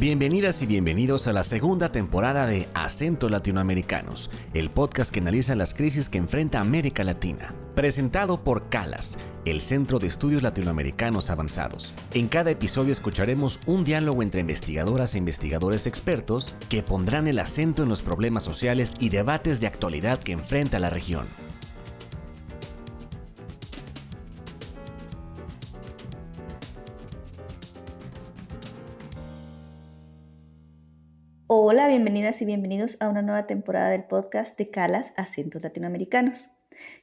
Bienvenidas y bienvenidos a la segunda temporada de Acentos Latinoamericanos, el podcast que analiza las crisis que enfrenta América Latina. Presentado por CALAS, el Centro de Estudios Latinoamericanos Avanzados. En cada episodio escucharemos un diálogo entre investigadoras e investigadores expertos que pondrán el acento en los problemas sociales y debates de actualidad que enfrenta la región. Hola, bienvenidas y bienvenidos a una nueva temporada del podcast de Calas Acentos Latinoamericanos.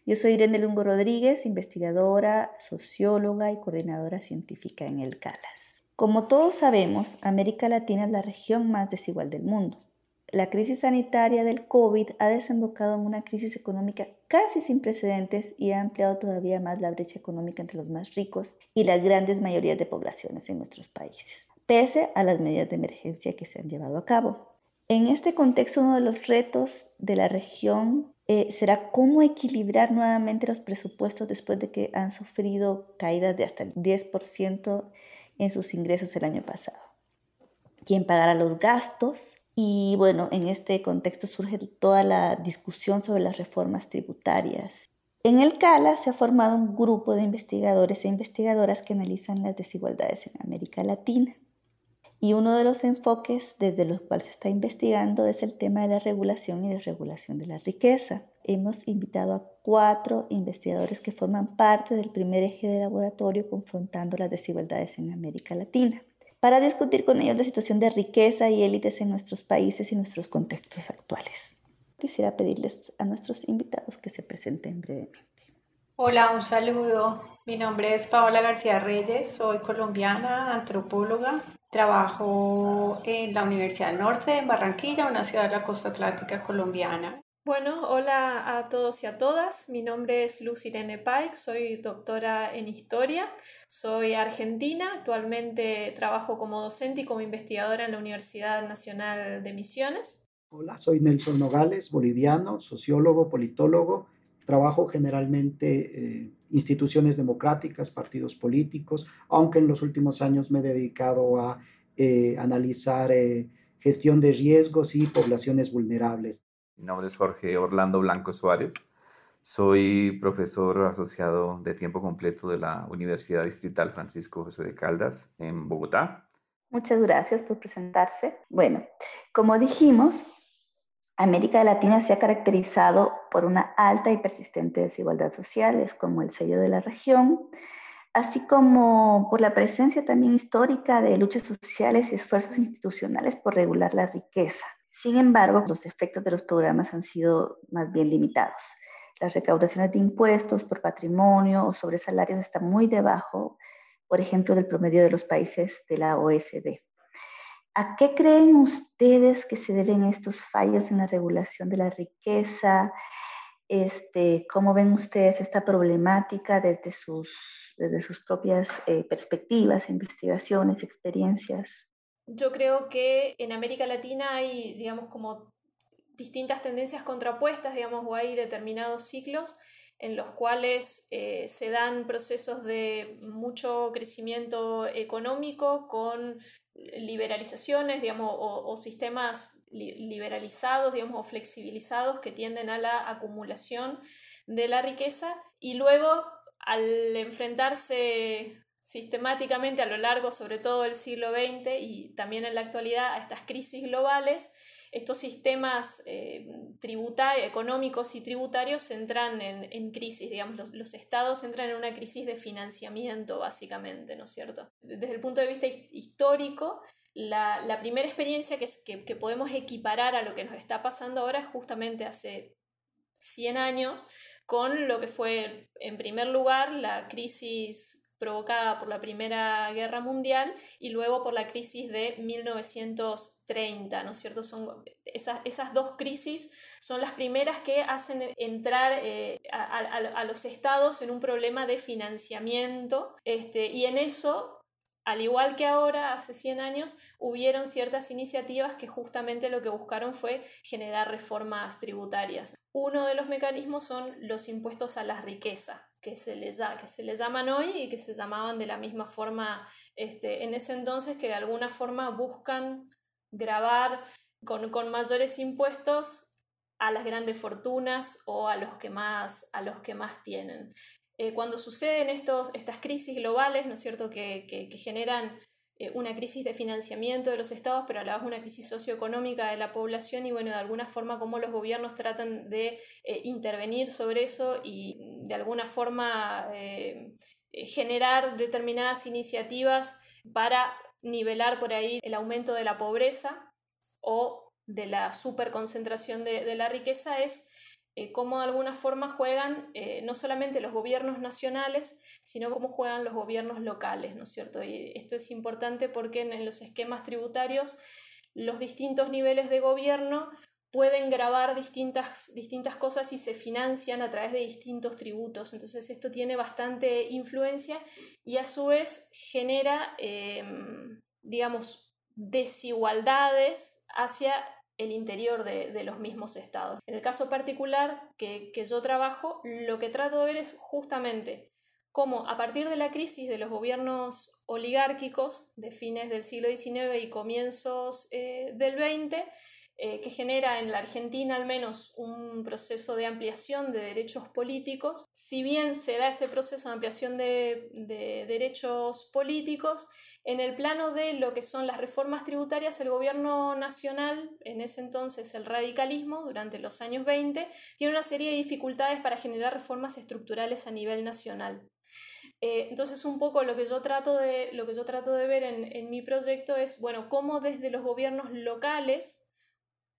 Yo soy Irene Lungo Rodríguez, investigadora, socióloga y coordinadora científica en el CALAS. Como todos sabemos, América Latina es la región más desigual del mundo. La crisis sanitaria del COVID ha desembocado en una crisis económica casi sin precedentes y ha ampliado todavía más la brecha económica entre los más ricos y las grandes mayorías de poblaciones en nuestros países pese a las medidas de emergencia que se han llevado a cabo. En este contexto, uno de los retos de la región eh, será cómo equilibrar nuevamente los presupuestos después de que han sufrido caídas de hasta el 10% en sus ingresos el año pasado. ¿Quién pagará los gastos? Y bueno, en este contexto surge toda la discusión sobre las reformas tributarias. En el CALA se ha formado un grupo de investigadores e investigadoras que analizan las desigualdades en América Latina. Y uno de los enfoques desde los cuales se está investigando es el tema de la regulación y desregulación de la riqueza. Hemos invitado a cuatro investigadores que forman parte del primer eje de laboratorio confrontando las desigualdades en América Latina, para discutir con ellos la situación de riqueza y élites en nuestros países y nuestros contextos actuales. Quisiera pedirles a nuestros invitados que se presenten brevemente. Hola, un saludo. Mi nombre es Paola García Reyes, soy colombiana, antropóloga, Trabajo en la Universidad del Norte, en Barranquilla, una ciudad de la costa atlántica colombiana. Bueno, hola a todos y a todas. Mi nombre es Luz Irene Pike, soy doctora en historia, soy argentina, actualmente trabajo como docente y como investigadora en la Universidad Nacional de Misiones. Hola, soy Nelson Nogales, boliviano, sociólogo, politólogo. Trabajo generalmente eh, instituciones democráticas, partidos políticos, aunque en los últimos años me he dedicado a eh, analizar eh, gestión de riesgos y poblaciones vulnerables. Mi nombre es Jorge Orlando Blanco Suárez. Soy profesor asociado de tiempo completo de la Universidad Distrital Francisco José de Caldas en Bogotá. Muchas gracias por presentarse. Bueno, como dijimos, América Latina se ha caracterizado por una alta y persistente desigualdad social, es como el sello de la región, así como por la presencia también histórica de luchas sociales y esfuerzos institucionales por regular la riqueza. Sin embargo, los efectos de los programas han sido más bien limitados. Las recaudaciones de impuestos por patrimonio o sobre salarios están muy debajo, por ejemplo, del promedio de los países de la OSD. ¿A qué creen ustedes que se deben estos fallos en la regulación de la riqueza? Este, ¿Cómo ven ustedes esta problemática desde sus, desde sus propias eh, perspectivas, investigaciones, experiencias? Yo creo que en América Latina hay, digamos, como distintas tendencias contrapuestas, digamos, o hay determinados ciclos en los cuales eh, se dan procesos de mucho crecimiento económico con liberalizaciones, digamos, o, sistemas liberalizados, digamos, o flexibilizados que tienden a la acumulación de la riqueza. Y luego al enfrentarse sistemáticamente a lo largo, sobre todo del siglo XX y también en la actualidad, a estas crisis globales, estos sistemas eh, económicos y tributarios entran en, crisis, digamos, los, estados entran en una crisis de financiamiento, básicamente, ¿no es cierto? Desde el punto de vista histórico, la, primera experiencia que, que, podemos equiparar a lo que nos está pasando ahora es justamente hace 100 años, con lo que fue, en primer lugar, la crisis provocada por la Primera Guerra Mundial y luego por la crisis de 1930, ¿no es cierto? Son esas, esas dos crisis son las primeras que hacen entrar eh, a, los estados en un problema de financiamiento este, y en eso al igual que ahora, hace 100 años, hubieron ciertas iniciativas que justamente lo que buscaron fue generar reformas tributarias. Uno de los mecanismos son los impuestos a la riqueza, que se les, que se les llaman hoy y que se llamaban de la misma forma este, en ese entonces, que de alguna forma buscan grabar con, con mayores impuestos a las grandes fortunas o a los que más, a los que más tienen. Eh, cuando suceden estos, estas crisis globales, ¿no es cierto?, que, que, generan eh, una crisis de financiamiento de los estados, pero a la vez una crisis socioeconómica de la población y, bueno, de alguna forma cómo los gobiernos tratan de eh, intervenir sobre eso y de alguna forma generar determinadas iniciativas para nivelar por ahí el aumento de la pobreza o de la superconcentración de, de la riqueza es eh, cómo de alguna forma juegan eh, no solamente los gobiernos nacionales, sino cómo juegan los gobiernos locales, ¿no es cierto? Y esto es importante porque en, los esquemas tributarios los distintos niveles de gobierno pueden grabar distintas, distintas cosas y se financian a través de distintos tributos. Entonces esto tiene bastante influencia y a su vez genera, em, digamos, desigualdades hacia el interior de, los mismos estados. En el caso particular que, yo trabajo, lo que trato de ver es justamente cómo a partir de la crisis de los gobiernos oligárquicos de fines del siglo XIX y comienzos eh, del XX, eh, que genera en la Argentina al menos un proceso de ampliación de derechos políticos. Si bien se da ese proceso de ampliación de, de, derechos políticos, en el plano de lo que son las reformas tributarias, el gobierno nacional, en ese entonces el radicalismo, durante los años 20, tiene una serie de dificultades para generar reformas estructurales a nivel nacional. Eh, entonces, un poco lo que yo trato de, lo que yo trato de ver en, en mi proyecto es, bueno, cómo desde los gobiernos locales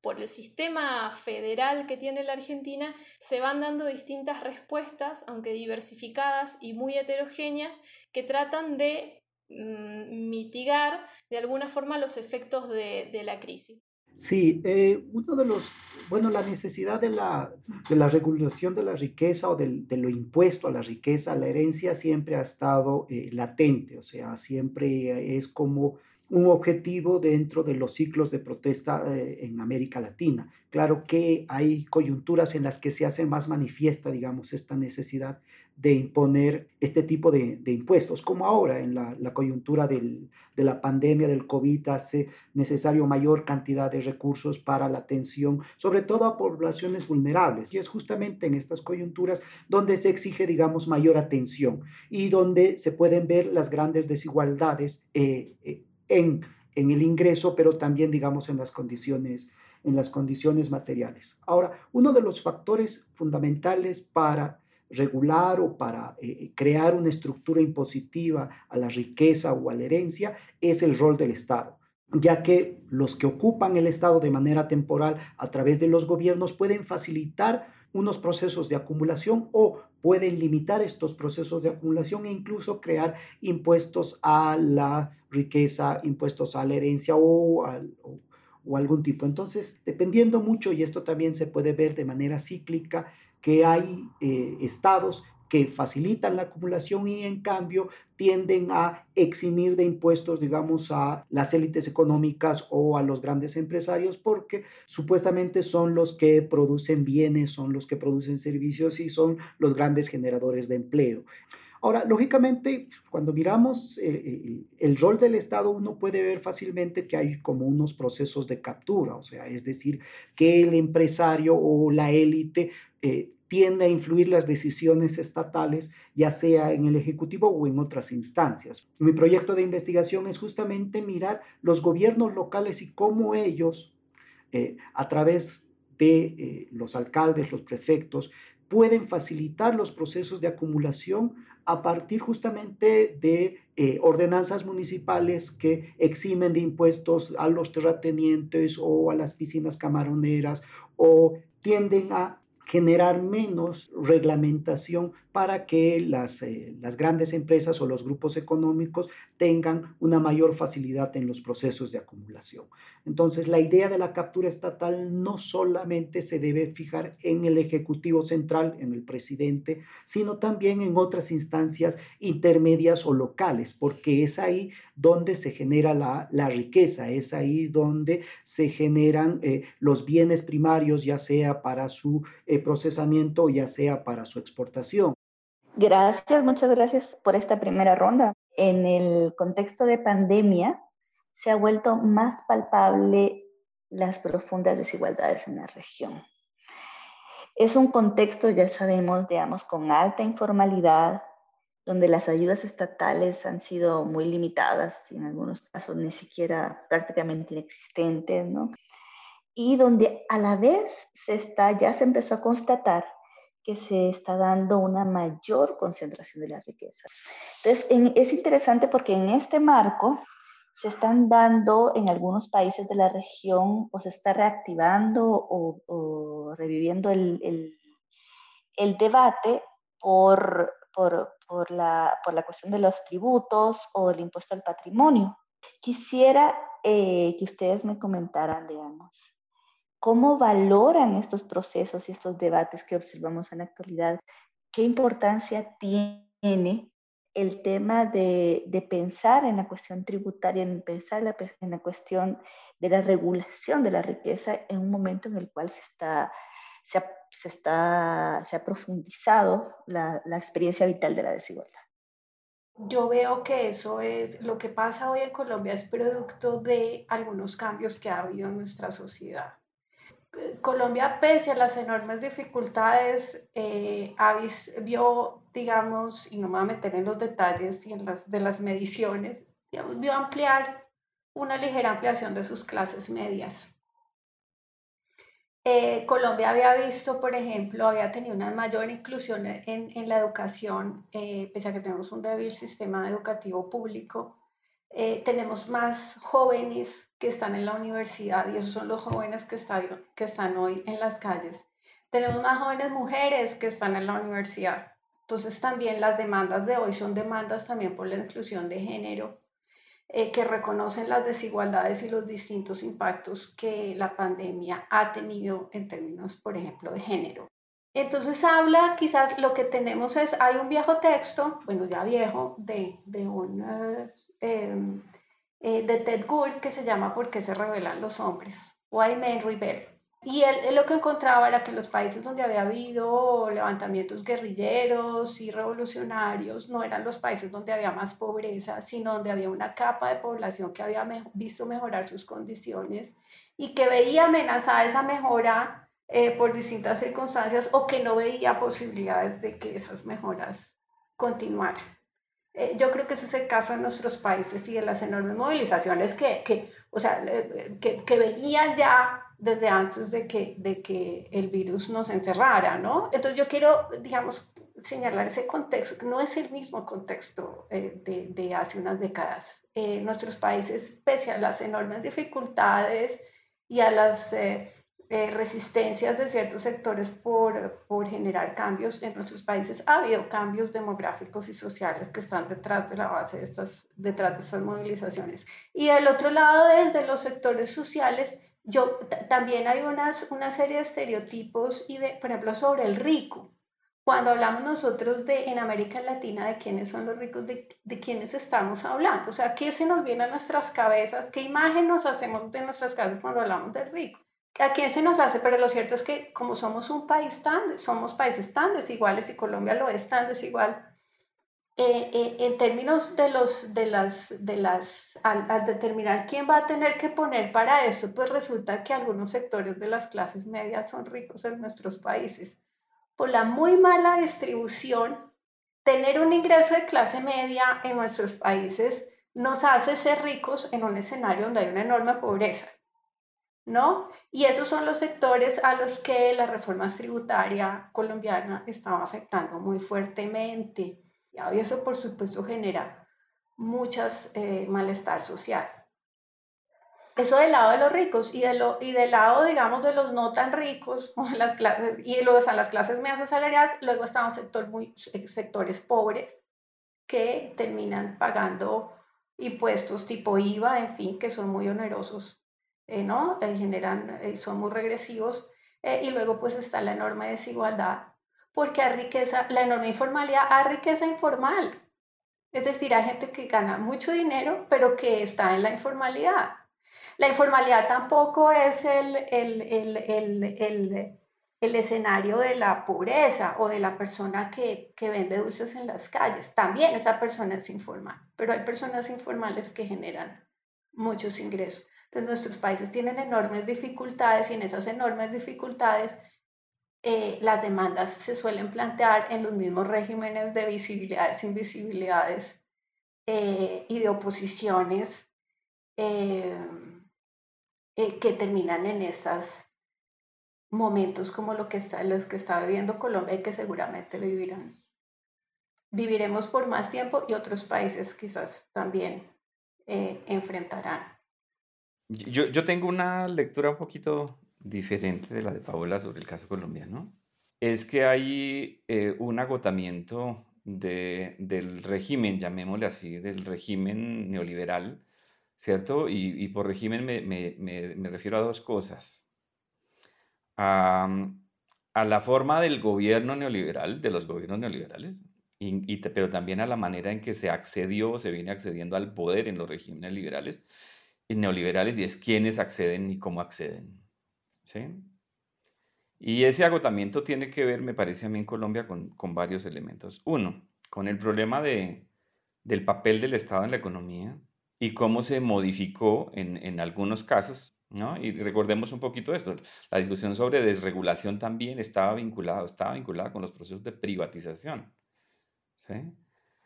por el sistema federal que tiene la Argentina, se van dando distintas respuestas, aunque diversificadas y muy heterogéneas, que tratan de mm, mitigar de alguna forma los efectos de, la crisis. Sí, eh, uno de los, bueno, la necesidad de la, de la regulación de la riqueza o de, lo impuesto a la riqueza, la herencia, siempre ha estado eh, latente, o sea, siempre es como un objetivo dentro de los ciclos de protesta eh, en América Latina. Claro que hay coyunturas en las que se hace más manifiesta, digamos, esta necesidad de imponer este tipo de, impuestos, como ahora en la, coyuntura de la pandemia del COVID hace necesario mayor cantidad de recursos para la atención, sobre todo a poblaciones vulnerables. Y es justamente en estas coyunturas donde se exige, digamos, mayor atención y donde se pueden ver las grandes desigualdades. Eh, eh, en, el ingreso, pero también, digamos, en las condiciones, en las condiciones materiales. Ahora, uno de los factores fundamentales para regular o para eh, eh, crear una estructura impositiva a la riqueza o a la herencia es el rol del Estado ya que los que ocupan el Estado de manera temporal a través de los gobiernos pueden facilitar unos procesos de acumulación o pueden limitar estos procesos de acumulación e incluso crear impuestos a la riqueza, impuestos a la herencia o, o algún tipo. Entonces, dependiendo mucho, y esto también se puede ver de manera cíclica, que hay eh, estados que facilitan la acumulación y en cambio tienden a eximir de impuestos, digamos, a las élites económicas o a los grandes empresarios porque supuestamente son los que producen bienes, son los que producen servicios y son los grandes generadores de empleo. Ahora, lógicamente, cuando miramos el, rol del Estado, uno puede ver fácilmente que hay como unos procesos de captura, o sea, es decir, que el empresario o la élite eh, tiende a influir las decisiones estatales, ya sea en el Ejecutivo o en otras instancias. Mi proyecto de investigación es justamente mirar los gobiernos locales y cómo ellos, eh, a través de eh, los alcaldes, los prefectos, pueden facilitar los procesos de acumulación a partir justamente de eh, ordenanzas municipales que eximen de impuestos a los terratenientes o a las piscinas camaroneras o tienden a generar menos reglamentación para que las, eh, las grandes empresas o los grupos económicos tengan una mayor facilidad en los procesos de acumulación. Entonces, la idea de la captura estatal no solamente se debe fijar en el Ejecutivo Central, en el presidente, sino también en otras instancias intermedias o locales, porque es ahí donde se genera la, la riqueza, es ahí donde se generan eh, los bienes primarios, ya sea para su eh, procesamiento ya sea para su exportación. Gracias, muchas gracias por esta primera ronda. En el contexto de pandemia se ha vuelto más palpable las profundas desigualdades en la región. Es un contexto, ya sabemos, digamos, con alta informalidad, donde las ayudas estatales han sido muy limitadas y en algunos casos ni siquiera prácticamente inexistentes, ¿no? Y donde a la vez se está, ya se empezó a constatar que se está dando una mayor concentración de la riqueza. Entonces, es interesante porque en este marco se están dando en algunos países de la región o se está reactivando o, reviviendo el, el, debate por, por, por, la, por, la, cuestión de los tributos o el impuesto al patrimonio. Quisiera eh, que ustedes me comentaran, digamos, ¿Cómo valoran estos procesos y estos debates que observamos en la actualidad? ¿Qué importancia tiene el tema de, pensar en la cuestión tributaria, en pensar en la cuestión de la regulación de la riqueza en un momento en el cual se está, se está, se ha profundizado la, la experiencia vital de la desigualdad? Yo veo que eso es, lo que pasa hoy en Colombia es producto de algunos cambios que ha habido en nuestra sociedad. Colombia, pese a las enormes dificultades, eh, vio, digamos, y no me voy a meter en los detalles y en las, de las mediciones, digamos, vio ampliar una ligera ampliación de sus clases medias. Eh, Colombia había visto, por ejemplo, había tenido una mayor inclusión en, en la educación, eh, pese a que tenemos un débil sistema educativo público, eh, tenemos más jóvenes que están en la universidad y esos son los jóvenes que están, que están hoy en las calles. Tenemos más jóvenes mujeres que están en la universidad. Entonces también las demandas de hoy son demandas también por la inclusión de género, eh, que reconocen las desigualdades y los distintos impactos que la pandemia ha tenido en términos, por ejemplo, de género. Entonces habla, quizás lo que tenemos es, hay un viejo texto, bueno, ya viejo, de, de un Em, eh, de Ted Gould que se llama ¿Por qué se rebelan los hombres? Why Men Rebel. Y él, lo que encontraba era que los países donde había habido levantamientos guerrilleros y revolucionarios no eran los países donde había más pobreza, sino donde había una capa de población que había visto mejorar sus condiciones y que veía amenazada esa mejora eh, por distintas circunstancias o que no veía posibilidades de que esas mejoras continuaran. Eh, yo creo que ese es el caso en nuestros países y de las enormes movilizaciones que, que o sea, que, que, venían ya desde antes de que, de que el virus nos encerrara, ¿no? Entonces yo quiero, digamos, señalar ese contexto, que no es el mismo contexto eh, de, de, hace unas décadas. Eh, nuestros países, pese a las enormes dificultades y a las eh, resistencias de ciertos sectores por, por, generar cambios en nuestros países. Ha habido cambios demográficos y sociales que están detrás de la base de estas, detrás de estas movilizaciones. Y del otro lado, desde los sectores sociales, yo, también hay unas, una serie de estereotipos, y de, por ejemplo, sobre el rico. Cuando hablamos nosotros de, en América Latina de quiénes son los ricos, de, de quiénes estamos hablando. O sea, ¿qué se nos viene a nuestras cabezas? ¿Qué imagen nos hacemos de nuestras cabezas cuando hablamos del rico? ¿A quién se nos hace? Pero lo cierto es que como somos un país tan, somos países tan desiguales y Colombia lo es tan desigual, eh, eh, en términos de los, de las, de las, al, determinar quién va a tener que poner para eso, pues resulta que algunos sectores de las clases medias son ricos en nuestros países. Por la muy mala distribución, tener un ingreso de clase media en nuestros países nos hace ser ricos en un escenario donde hay una enorme pobreza. ¿No? Y esos son los sectores a los que la reforma tributaria colombiana estaba afectando muy fuertemente. Y eso, por supuesto, genera muchas eh, malestar social. Eso del lado de los ricos y, de lo, y del lado, digamos, de los no tan ricos, las clases, y luego están las clases medias asalariadas, luego están sector muy, sectores pobres que terminan pagando impuestos tipo IVA, en fin, que son muy onerosos, eh, ¿no? Eh, generan, eh, son muy regresivos. y luego pues está la enorme desigualdad, porque hay riqueza, la enorme informalidad, hay riqueza informal. Es decir, hay gente que gana mucho dinero, pero que está en la informalidad. La informalidad tampoco es el, el, escenario de la pobreza o de la persona que, que, vende dulces en las calles. También esa persona es informal, pero hay personas informales que generan muchos ingresos. Entonces nuestros países tienen enormes dificultades y en esas enormes dificultades eh, las demandas se suelen plantear en los mismos regímenes de visibilidades, invisibilidades eh, y de oposiciones. Eh, que terminan en esos momentos como lo que está, los que está viviendo Colombia y que seguramente vivirán. Viviremos por más tiempo y otros países quizás también enfrentarán. Yo, yo tengo una lectura un poquito diferente de la de Paola sobre el caso colombiano. Es que hay eh, un agotamiento de, del régimen, llamémosle así, del régimen neoliberal, ¿cierto? Y, por régimen me, refiero a dos cosas. A, la forma del gobierno neoliberal, de los gobiernos neoliberales, y, pero también a la manera en que se accedió, se viene accediendo al poder en los regímenes liberales, y neoliberales, y es quiénes acceden y cómo acceden. ¿sí? Y ese agotamiento tiene que ver, me parece a mí, en Colombia con, con varios elementos. Uno, con el problema de, del papel del Estado en la economía, y cómo se modificó en, en algunos casos, ¿no? Y recordemos un poquito esto, la discusión sobre desregulación también estaba vinculada, estaba vinculada con los procesos de privatización, ¿sí?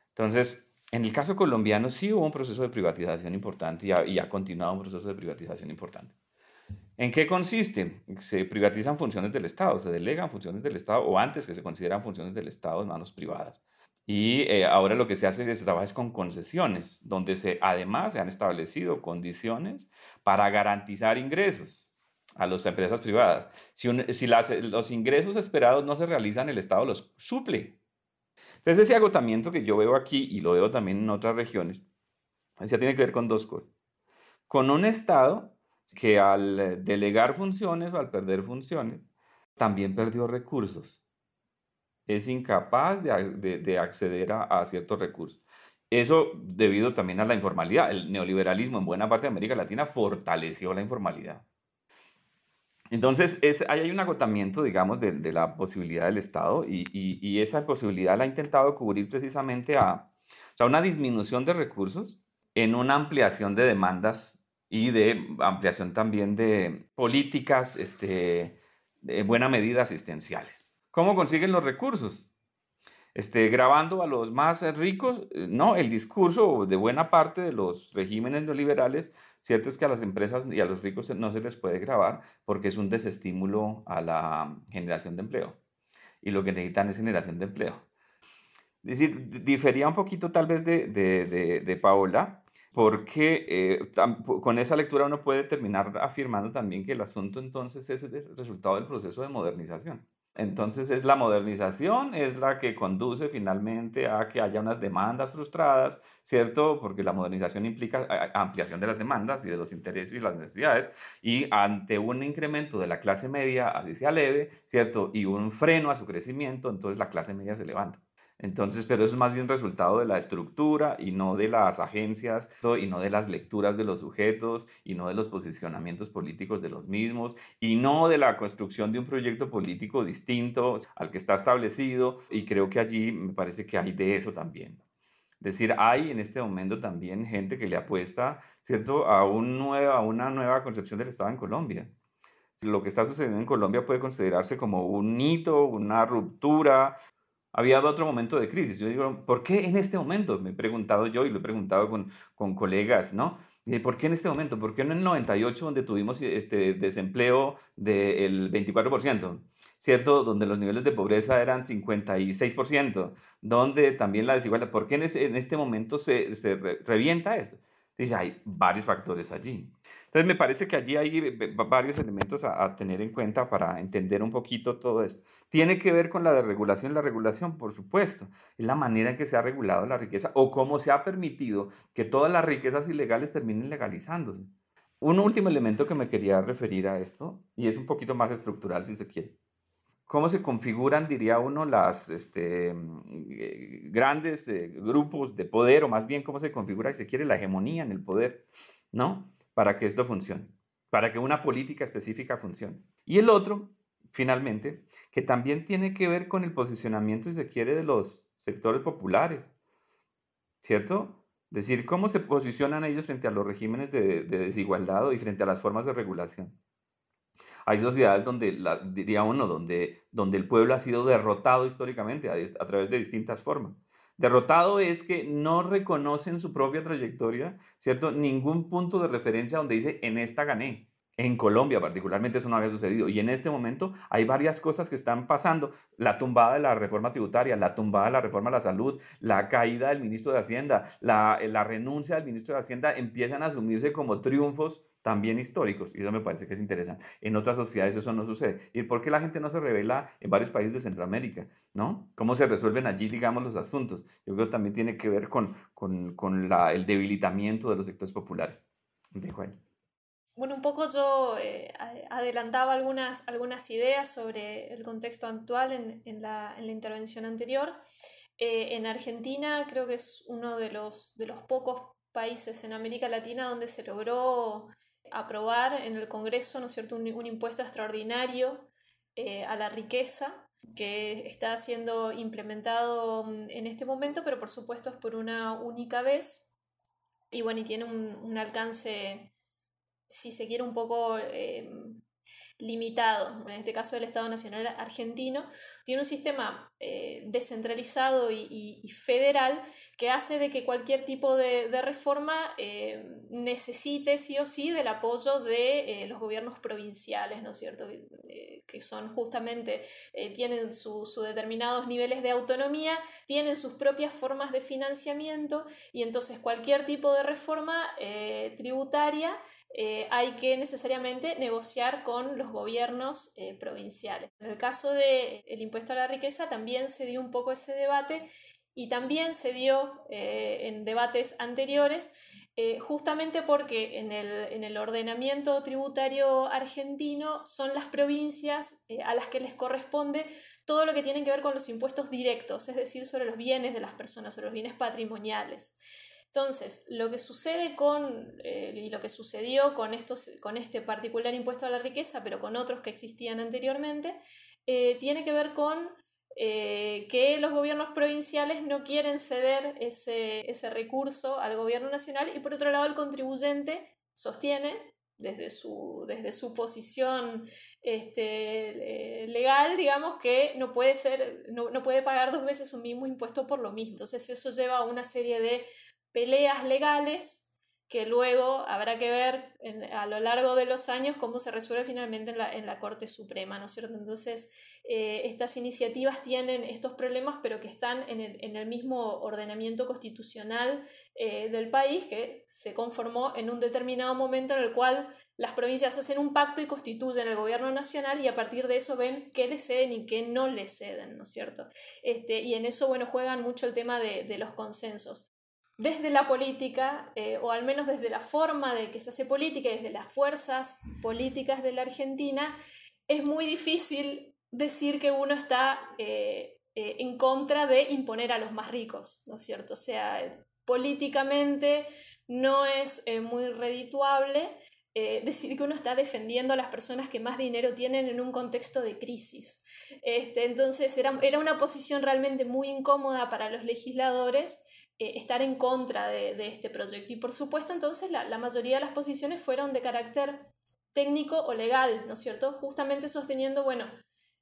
Entonces, en el caso colombiano sí hubo un proceso de privatización importante y ha, continuado un proceso de privatización importante. ¿En qué consiste? Se privatizan funciones del Estado, se delegan funciones del Estado o antes que se consideran funciones del Estado en manos privadas. Y eh, ahora lo que se hace es se trabaja con concesiones, donde además se han establecido condiciones para garantizar ingresos a las empresas privadas. Si los ingresos esperados no se realizan, el Estado los suple. Entonces ese agotamiento que yo veo aquí y lo veo también en otras regiones, ya tiene que ver con dos cosas. Con un Estado que al delegar funciones o al perder funciones, también perdió recursos es incapaz de, acceder a, ciertos recursos. Eso debido también a la informalidad. El neoliberalismo en buena parte de América Latina fortaleció la informalidad. Entonces, es, hay un agotamiento, digamos, de, la posibilidad del Estado y, esa posibilidad la ha intentado cubrir precisamente a una disminución de recursos en una ampliación de demandas y de ampliación también de políticas este, de buena medida asistenciales. ¿Cómo consiguen los recursos? Este, grabando a los más ricos, eh, no, el discurso de buena parte de los regímenes neoliberales, cierto es que a las empresas y a los ricos no se les puede grabar porque es un desestímulo a la generación de empleo. Y lo que necesitan es generación de empleo. Es decir, difería un poquito tal vez de, de, Paola, porque eh, con esa lectura uno puede terminar afirmando también que el asunto entonces es el resultado del proceso de modernización. Entonces es la modernización, es la que conduce finalmente a que haya unas demandas frustradas, ¿cierto? Porque la modernización implica ampliación de las demandas y de los intereses y las necesidades, y ante un incremento de la clase media, así sea leve, ¿cierto? Y un freno a su crecimiento, entonces la clase media se levanta. Entonces, pero eso es más bien resultado de la estructura y no de las agencias y no de las lecturas de los sujetos y no de los posicionamientos políticos de los mismos y no de la construcción de un proyecto político distinto al que está establecido y creo que allí me parece que hay de eso también. Es decir, hay en este momento también gente que le apuesta, ¿cierto?, a, un nueva, a una nueva concepción del Estado en Colombia. Lo que está sucediendo en Colombia puede considerarse como un hito, una ruptura, había otro momento de crisis. Yo digo, ¿por qué en este momento? Me he preguntado yo y lo he preguntado con, con colegas, ¿no? ¿Por qué en este momento? ¿Por qué no en el 98 donde tuvimos este desempleo del 24%? ¿Cierto? Donde los niveles de pobreza eran 56%, donde también la desigualdad, ¿por qué en, en este momento se, se revienta esto? Dice, hay varios factores allí. Entonces, me parece que allí hay varios elementos a, tener en cuenta para entender un poquito todo esto. Tiene que ver con la desregulación. La regulación, por supuesto, es la manera en que se ha regulado la riqueza o cómo se ha permitido que todas las riquezas ilegales terminen legalizándose. Un último elemento que me quería referir a esto, y es un poquito más estructural si se quiere. ¿Cómo se configuran, diría uno, las este, mm, grandes eh, grupos de poder, o más bien cómo se configura, si se quiere, la hegemonía en el poder, ¿no? Para que esto funcione, para que una política específica funcione. Y el otro, finalmente, que también tiene que ver con el posicionamiento, si se quiere, de los sectores populares, ¿cierto? decir, cómo se posicionan ellos frente a los regímenes de, desigualdad y frente a las formas de regulación. Hay sociedades donde, diría uno, donde, donde el pueblo ha sido derrotado históricamente a, través de distintas formas. Derrotado es que no reconocen su propia trayectoria, ¿cierto? Ningún punto de referencia donde dice, en esta gané. En Colombia particularmente eso no había sucedido. Y en este momento hay varias cosas que están pasando. La tumbada de la reforma tributaria, la tumbada de la reforma a la salud, la caída del ministro de Hacienda, la, la renuncia del ministro de Hacienda empiezan a asumirse como triunfos también históricos. Y eso me parece que es interesante. En otras sociedades eso no sucede. ¿Y por qué la gente no se revela en varios países de Centroamérica? ¿No? ¿Cómo se resuelven allí, digamos, los asuntos? Yo creo que también tiene que ver con, con, con la, el debilitamiento de los sectores populares. Dejo ahí. Bueno, un poco yo eh, adelantaba algunas, algunas ideas sobre el contexto actual en, en, la, en la, intervención anterior. Eh, en Argentina creo que es uno de los, de los pocos países en América Latina donde se logró aprobar en el Congreso ¿no es cierto? Un, un impuesto extraordinario eh, a la riqueza que está siendo implementado mm, en este momento, pero por supuesto es por una única vez y bueno, y tiene un, un alcance si se quiere, un poco eh, limitado, en este caso el Estado Nacional Argentino, tiene un sistema eh, descentralizado y, federal que hace de que cualquier tipo de, reforma eh, necesite sí o sí del apoyo de los gobiernos provinciales, ¿no es cierto? Que son justamente, tienen sus determinados niveles de autonomía, tienen sus propias formas de financiamiento y entonces cualquier tipo de reforma tributaria eh, hay que necesariamente negociar con los gobiernos eh, provinciales. En el caso del el impuesto a la riqueza también se dio un poco ese debate y también se dio eh, en debates anteriores, justamente porque en el, en el, ordenamiento tributario argentino son las provincias a las que les corresponde todo lo que tiene que ver con los impuestos directos, es decir, sobre los bienes de las personas, sobre los bienes patrimoniales. Entonces, lo que sucede con, eh, y lo que sucedió con, estos, con este particular impuesto a la riqueza, pero con otros que existían anteriormente, eh, tiene que ver con eh, que los gobiernos provinciales no quieren ceder ese, ese recurso al gobierno nacional y por otro lado el contribuyente sostiene desde su, desde su posición este, legal, digamos, que no puede, ser, no, no, puede pagar dos veces un mismo impuesto por lo mismo. Entonces eso lleva a una serie de peleas legales que luego habrá que ver a lo largo de los años cómo se resuelve finalmente en la, en la Corte Suprema, ¿no es cierto? Entonces, eh, estas iniciativas tienen estos problemas, pero que están en el, en el mismo ordenamiento constitucional eh, del país, que se conformó en un determinado momento en el cual las provincias hacen un pacto y constituyen el gobierno nacional y a partir de eso ven qué le ceden y qué no le ceden, ¿no es cierto? Este, y en eso, bueno, juegan mucho el tema de, de los consensos desde la política, eh, o al menos desde la forma de que se hace política, desde las fuerzas políticas de la Argentina, es muy difícil decir que uno está eh, eh, en contra de imponer a los más ricos, ¿no es cierto? O sea, políticamente no es muy redituable decir que uno está defendiendo a las personas que más dinero tienen en un contexto de crisis. Este, entonces era, era una posición realmente muy incómoda para los legisladores eh, estar en contra de, este proyecto. Y por supuesto, entonces, la, mayoría de las posiciones fueron de carácter técnico o legal, ¿no es cierto? Justamente sosteniendo, bueno,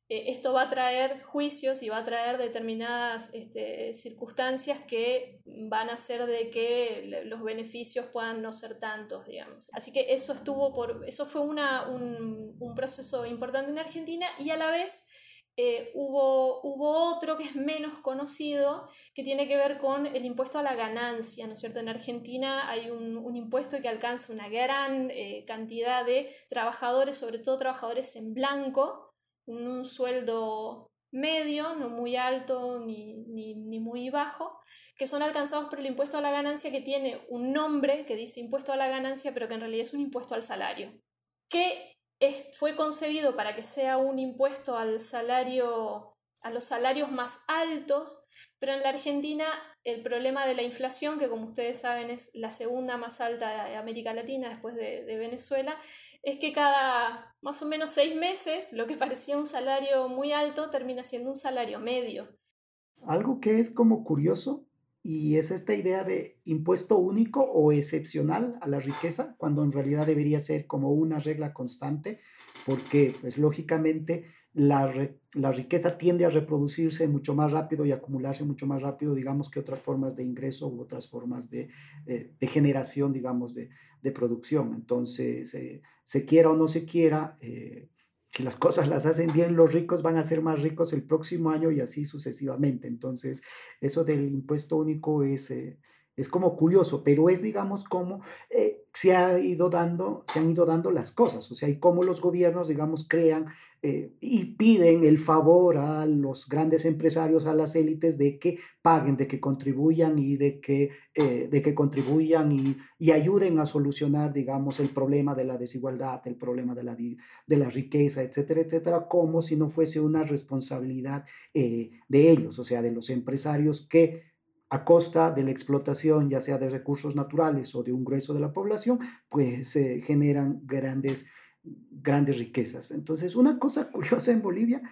eh, esto va a traer juicios y va a traer determinadas este, circunstancias que van a hacer de que los beneficios puedan no ser tantos, digamos. Así que eso estuvo por, eso fue una, un, un proceso importante en Argentina y a la vez eh, hubo, hubo otro que es menos conocido, que tiene que ver con el impuesto a la ganancia, ¿no es cierto? En Argentina hay un, un impuesto que alcanza una gran eh, cantidad de trabajadores, sobre todo trabajadores en blanco, con un sueldo medio, no muy alto ni, ni, ni, muy bajo, que son alcanzados por el impuesto a la ganancia que tiene un nombre que dice impuesto a la ganancia, pero que en realidad es un impuesto al salario, que fue concebido para que sea un impuesto al salario, a los salarios más altos, pero en la Argentina el problema de la inflación, que como ustedes saben es la segunda más alta de América Latina después de, de Venezuela, es que cada más o menos seis meses lo que parecía un salario muy alto termina siendo un salario medio. Algo que es como curioso y es esta idea de impuesto único o excepcional a la riqueza, cuando en realidad debería ser como una regla constante, porque pues lógicamente la, la, riqueza tiende a reproducirse mucho más rápido y acumularse mucho más rápido, digamos, que otras formas de ingreso u otras formas de, eh, de generación, digamos, de, de producción. Entonces, eh, se quiera o no se quiera, eh, si las cosas las hacen bien, los ricos van a ser más ricos el próximo año y así sucesivamente. Entonces, eso del impuesto único es, eh, es como curioso, pero es, digamos, como eh, se, ha ido dando, se han ido dando las cosas, o sea, y cómo los gobiernos, digamos, crean eh, y piden el favor a los grandes empresarios, a las élites, de que paguen, de que contribuyan y de que, eh, de que contribuyan y, y, ayuden a solucionar, digamos, el problema de la desigualdad, el problema de la, de la riqueza, etcétera, etcétera, como si no fuese una responsabilidad de ellos, o sea, de los empresarios que a costa de la explotación, ya sea de recursos naturales o de un grueso de la población, pues se generan grandes, grandes riquezas. Entonces, una cosa curiosa en Bolivia,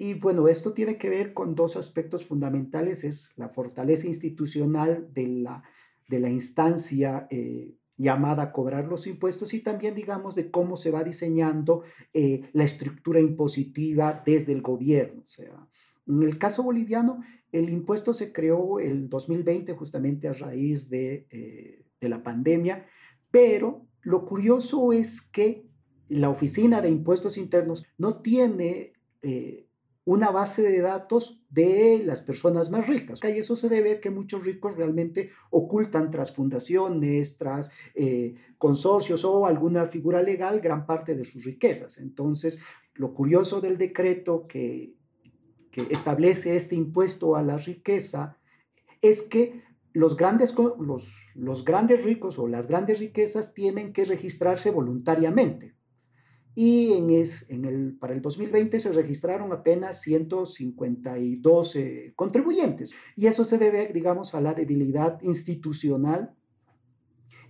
y, bueno, esto tiene que ver con dos aspectos fundamentales, es la fortaleza institucional de la, de la instancia eh, llamada a cobrar los impuestos y también, digamos, de cómo se va diseñando eh, la estructura impositiva desde el gobierno. O sea, en el caso boliviano, el impuesto se creó el 2020 justamente a raíz de, eh, de la pandemia, pero lo curioso es que la Oficina de Impuestos Internos no tiene eh, una base de datos de las personas más ricas. Y eso se debe a que muchos ricos realmente ocultan tras fundaciones, tras eh, consorcios o alguna figura legal gran parte de sus riquezas. Entonces, lo curioso del decreto que establece este impuesto a la riqueza es que los grandes, los, los grandes ricos o las grandes riquezas tienen que registrarse voluntariamente. Y en, es, en el, para el 2020 se registraron apenas 152 eh, contribuyentes. Y eso se debe, digamos, a la debilidad institucional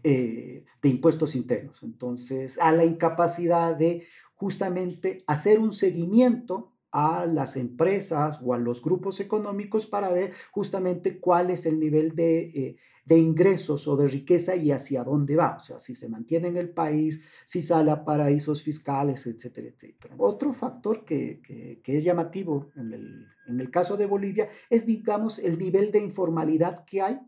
eh, de impuestos internos. Entonces, a la incapacidad de justamente hacer un seguimiento a las empresas o a los grupos económicos para ver justamente cuál es el nivel de, eh, de, ingresos o de riqueza y hacia dónde va, o sea, si se mantiene en el país, si sale a paraísos fiscales, etcétera, etcétera. Otro factor que, que, es llamativo en el, en el, caso de Bolivia es, digamos, el nivel de informalidad que hay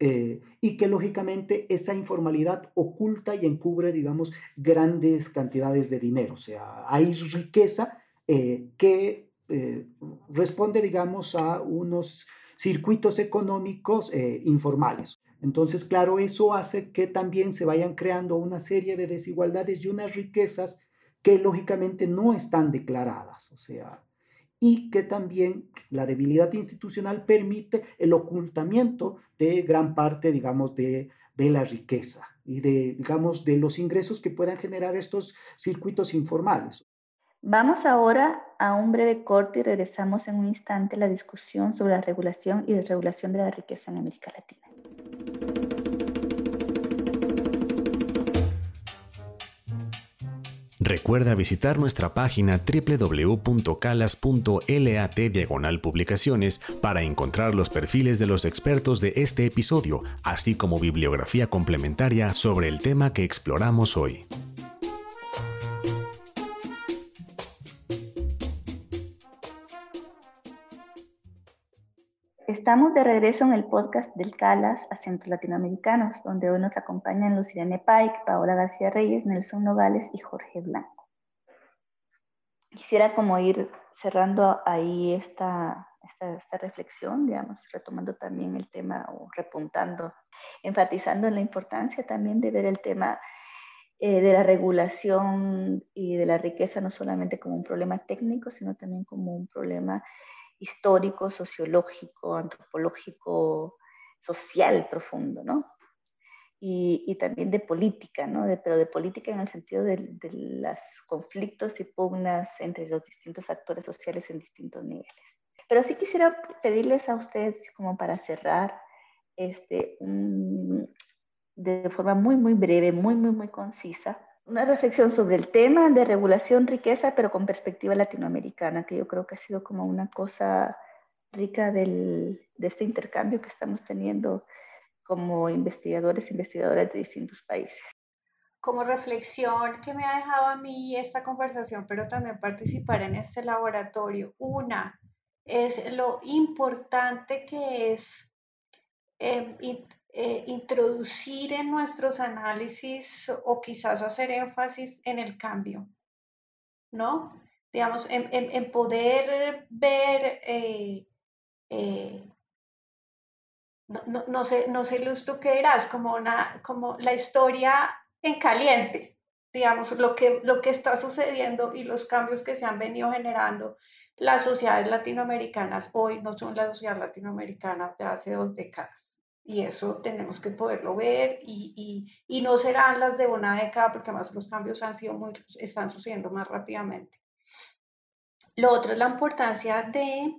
eh, y que lógicamente esa informalidad oculta y encubre, digamos, grandes cantidades de dinero, o sea, hay riqueza eh, que eh, responde, digamos, a unos circuitos económicos eh, informales. Entonces, claro, eso hace que también se vayan creando una serie de desigualdades y unas riquezas que lógicamente no están declaradas, o sea, y que también la debilidad institucional permite el ocultamiento de gran parte, digamos, de, de la riqueza y de, digamos, de los ingresos que puedan generar estos circuitos informales. Vamos ahora a un breve corte y regresamos en un instante a la discusión sobre la regulación y desregulación de la riqueza en América Latina. Recuerda visitar nuestra página www.calas.lat diagonal publicaciones para encontrar los perfiles de los expertos de este episodio, así como bibliografía complementaria sobre el tema que exploramos hoy. Estamos de regreso en el podcast del CALAS Acentos Latinoamericanos, donde hoy nos acompañan Lucilene Pike, Paola García Reyes, Nelson Nogales y Jorge Blanco. quisiera como ir cerrando ahí esta, esta, esta, reflexión, digamos, retomando también el tema o repuntando, enfatizando en la importancia también de ver el tema eh, de la regulación y de la riqueza no solamente como un problema técnico, sino también como un problema histórico, sociológico, antropológico, social profundo, ¿no? Y, también de política, ¿no? pero de política en el sentido de, de los conflictos y pugnas entre los distintos actores sociales en distintos niveles. Pero sí quisiera pedirles a ustedes, como para cerrar, este, de forma muy, muy breve, muy, muy, muy concisa, una reflexión sobre el tema de regulación riqueza, pero con perspectiva latinoamericana, que yo creo que ha sido como una cosa rica del, de este intercambio que estamos teniendo como investigadores, investigadoras de distintos países. Como reflexión que me ha dejado a mí esta conversación, pero también participar en este laboratorio, una es lo importante que es eh, eh, introducir en nuestros análisis o quizás hacer énfasis en el cambio, ¿no? Digamos, en, poder ver, eh, eh, no, no, sé, no sé, Luz, tú qué dirás, como, una, como la historia en caliente, digamos, lo que, lo que está sucediendo y los cambios que se han venido generando. Las sociedades latinoamericanas hoy no son las sociedades latinoamericanas de hace dos décadas y eso tenemos que poderlo ver y, y, y, no serán las de una década porque además los cambios han sido muy, están sucediendo más rápidamente. Lo otro es la importancia de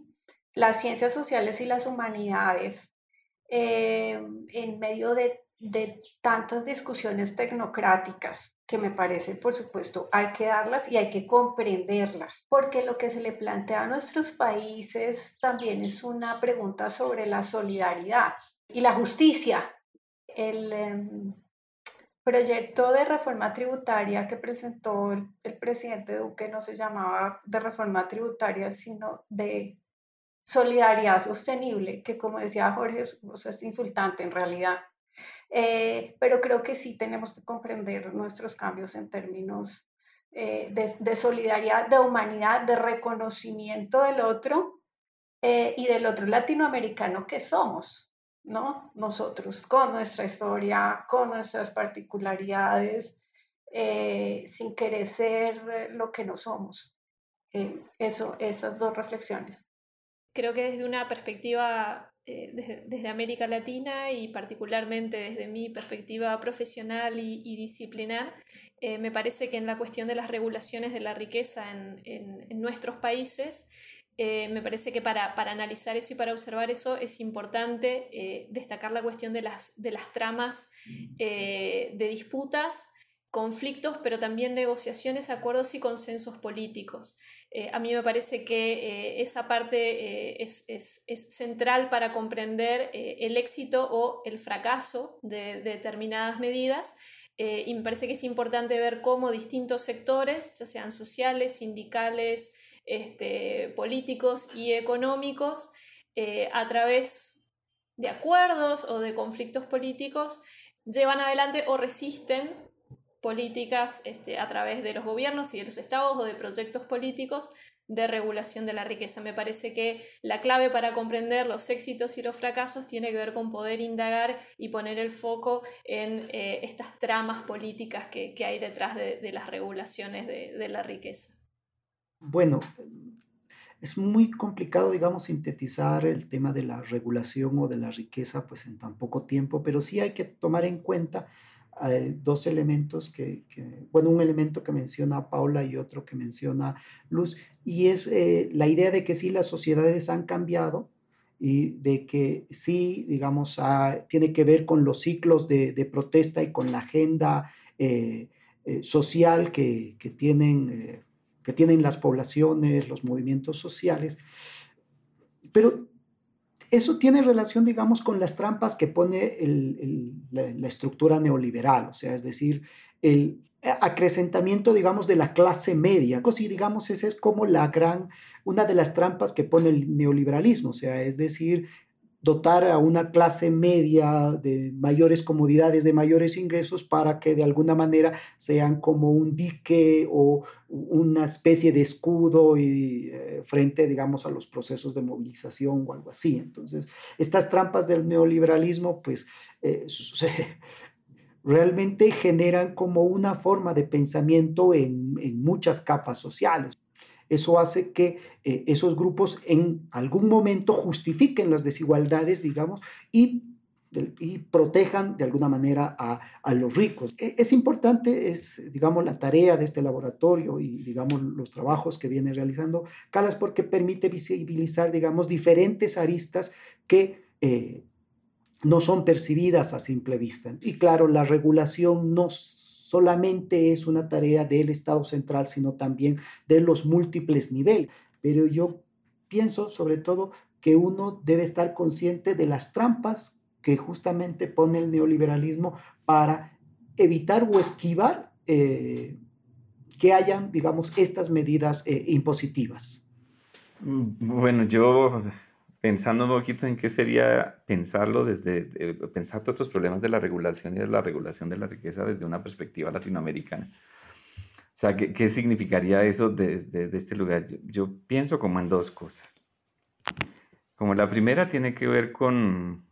las ciencias sociales y las humanidades eh, en medio de, de tantas discusiones tecnocráticas que me parece, por supuesto, hay que darlas y hay que comprenderlas, porque lo que se le plantea a nuestros países también es una pregunta sobre la solidaridad y la justicia. El em, proyecto de reforma tributaria que presentó el, presidente Duque no se llamaba de reforma tributaria, sino de solidaridad sostenible, que como decía Jorge, es insultante en realidad. Eh, pero creo que sí tenemos que comprender nuestros cambios en términos eh, de, solidaridad, de humanidad, de reconocimiento del otro eh, y del otro latinoamericano que somos. ¿No? Nosotros, con nuestra historia, con nuestras particularidades, eh, sin querer ser lo que no somos. Eh, eso, esas dos reflexiones. Creo que desde una perspectiva, eh, desde, América Latina y particularmente desde mi perspectiva profesional y, disciplinar, me parece que en la cuestión de las regulaciones de la riqueza en, en nuestros países, eh, me parece que para, analizar eso y para observar eso es importante eh, destacar la cuestión de las, de las tramas eh, de disputas, conflictos, pero también negociaciones, acuerdos y consensos políticos. a mí me parece que esa parte es, central para comprender el éxito o el fracaso de, de determinadas medidas. y me parece que es importante ver cómo distintos sectores, ya sean sociales, sindicales, este, políticos y económicos eh, a través de acuerdos o de conflictos políticos llevan adelante o resisten políticas este, a través de los gobiernos y de los estados o de proyectos políticos de regulación de la riqueza. Me parece que la clave para comprender los éxitos y los fracasos tiene que ver con poder indagar y poner el foco en eh, estas tramas políticas que, hay detrás de, las regulaciones de la riqueza. Bueno, es muy complicado, digamos, sintetizar el tema de la regulación o de la riqueza pues en tan poco tiempo, pero sí hay que tomar en cuenta eh, dos elementos que, bueno, un elemento que menciona Paula y otro que menciona Luz, y es eh, la idea de que sí las sociedades han cambiado y de que sí, digamos, tiene que ver con los ciclos de, protesta y con la agenda eh, social que, que tienen que tienen las poblaciones, los movimientos sociales, pero eso tiene relación, digamos, con las trampas que pone la, estructura neoliberal, o sea, es decir, el acrecentamiento, digamos, de la clase media. Así, digamos, esa es como la gran, una de las trampas que pone el neoliberalismo, o sea, es decir, dotar a una clase media de mayores comodidades, de mayores ingresos, para que de alguna manera sean como un dique o una especie de escudo eh, frente, digamos, a los procesos de movilización o algo así. Entonces, estas trampas del neoliberalismo, pues, eh, realmente generan como una forma de pensamiento en, en muchas capas sociales. Eso hace que eh, esos grupos en algún momento justifiquen las desigualdades, digamos, y y protejan de alguna manera a, a los ricos. E, es, importante, es, digamos, la tarea de este laboratorio y, digamos, los trabajos que viene realizando Calas porque permite visibilizar, digamos, diferentes aristas que eh, no son percibidas a simple vista. Y claro, la regulación no solamente es una tarea del Estado central, sino también de los múltiples niveles. Pero yo pienso sobre todo que uno debe estar consciente de las trampas que justamente pone el neoliberalismo para evitar o esquivar eh, que hayan, digamos, estas medidas eh, impositivas. Mm, bueno, yo pensando un poquito en qué sería pensarlo desde, eh, pensar todos estos problemas de la regulación y de la regulación de la riqueza desde una perspectiva latinoamericana. O sea, ¿qué, significaría eso desde, este lugar? Yo, yo, pienso como en dos cosas. Como la primera tiene que ver con,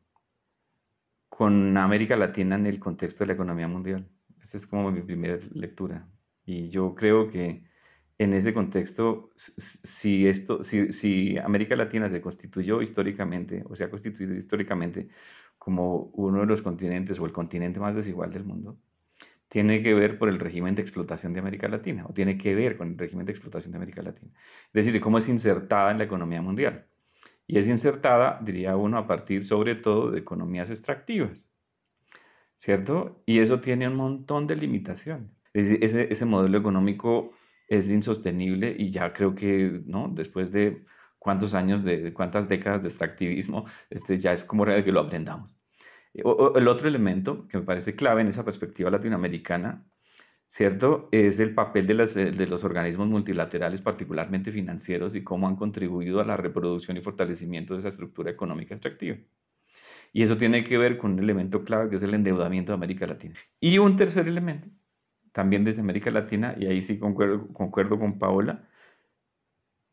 con América Latina en el contexto de la economía mundial. Esta es como mi primera lectura. Y yo creo que en ese contexto, si, esto, si, América Latina se constituyó históricamente, o se ha constituido históricamente como uno de los continentes o el continente más desigual del mundo, tiene que ver por el régimen de explotación de América Latina, o tiene que ver con el régimen de explotación de América Latina. Es decir, cómo es insertada en la economía mundial. Y es insertada, diría uno, a partir sobre todo de economías extractivas, ¿cierto? Y eso tiene un montón de limitaciones. ese, ese modelo económico es insostenible y ya creo que, ¿no? Después de cuántos años, de cuántas décadas de extractivismo, este, ya es como real que lo aprendamos. el otro elemento que me parece clave en esa perspectiva latinoamericana, ¿cierto? Es el papel de, las, de los organismos multilaterales, particularmente financieros, y cómo han contribuido a la reproducción y fortalecimiento de esa estructura económica extractiva. Y eso tiene que ver con un elemento clave que es el endeudamiento de América Latina. Y un tercer elemento también desde América Latina, y ahí sí concuerdo, concuerdo con Paola,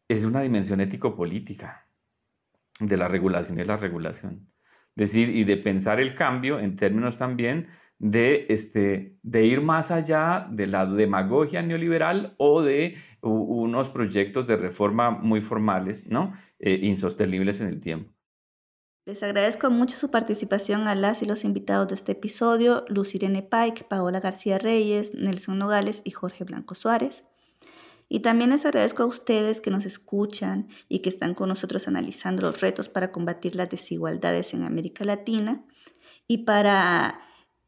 es una dimensión ético-política de la regulación y la regulación. Decir, y de pensar el cambio en términos también de, este, de ir más allá de la demagogia neoliberal o de unos proyectos de reforma muy formales, ¿no? Eh, insostenibles en el tiempo. Les agradezco mucho su participación a y los invitados de este episodio, Luz Irene Pike, Paola García Reyes, Nelson Nogales y Jorge Blanco Suárez. Y también les agradezco a ustedes que nos escuchan y que están con nosotros analizando los retos para combatir las desigualdades en América Latina y para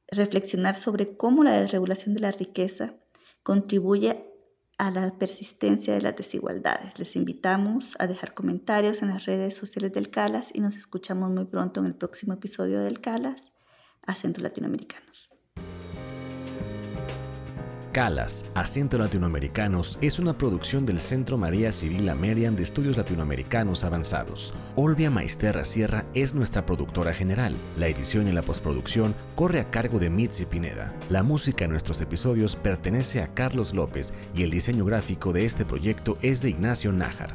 reflexionar sobre cómo la desregulación de la riqueza contribuye a la persistencia de las desigualdades. Les invitamos a dejar comentarios en las redes sociales del CALAS y nos escuchamos muy pronto en el próximo episodio del CALAS, Acentos Latinoamericanos. Calas, Acento Latinoamericanos, es una producción del Centro María Civil Amerian de Estudios Latinoamericanos Avanzados. Olvia Maisterra Sierra es nuestra productora general. La edición y la postproducción corre a cargo de Mitzi Pineda. La música en nuestros episodios pertenece a Carlos López y el diseño gráfico de este proyecto es de Ignacio Nájar.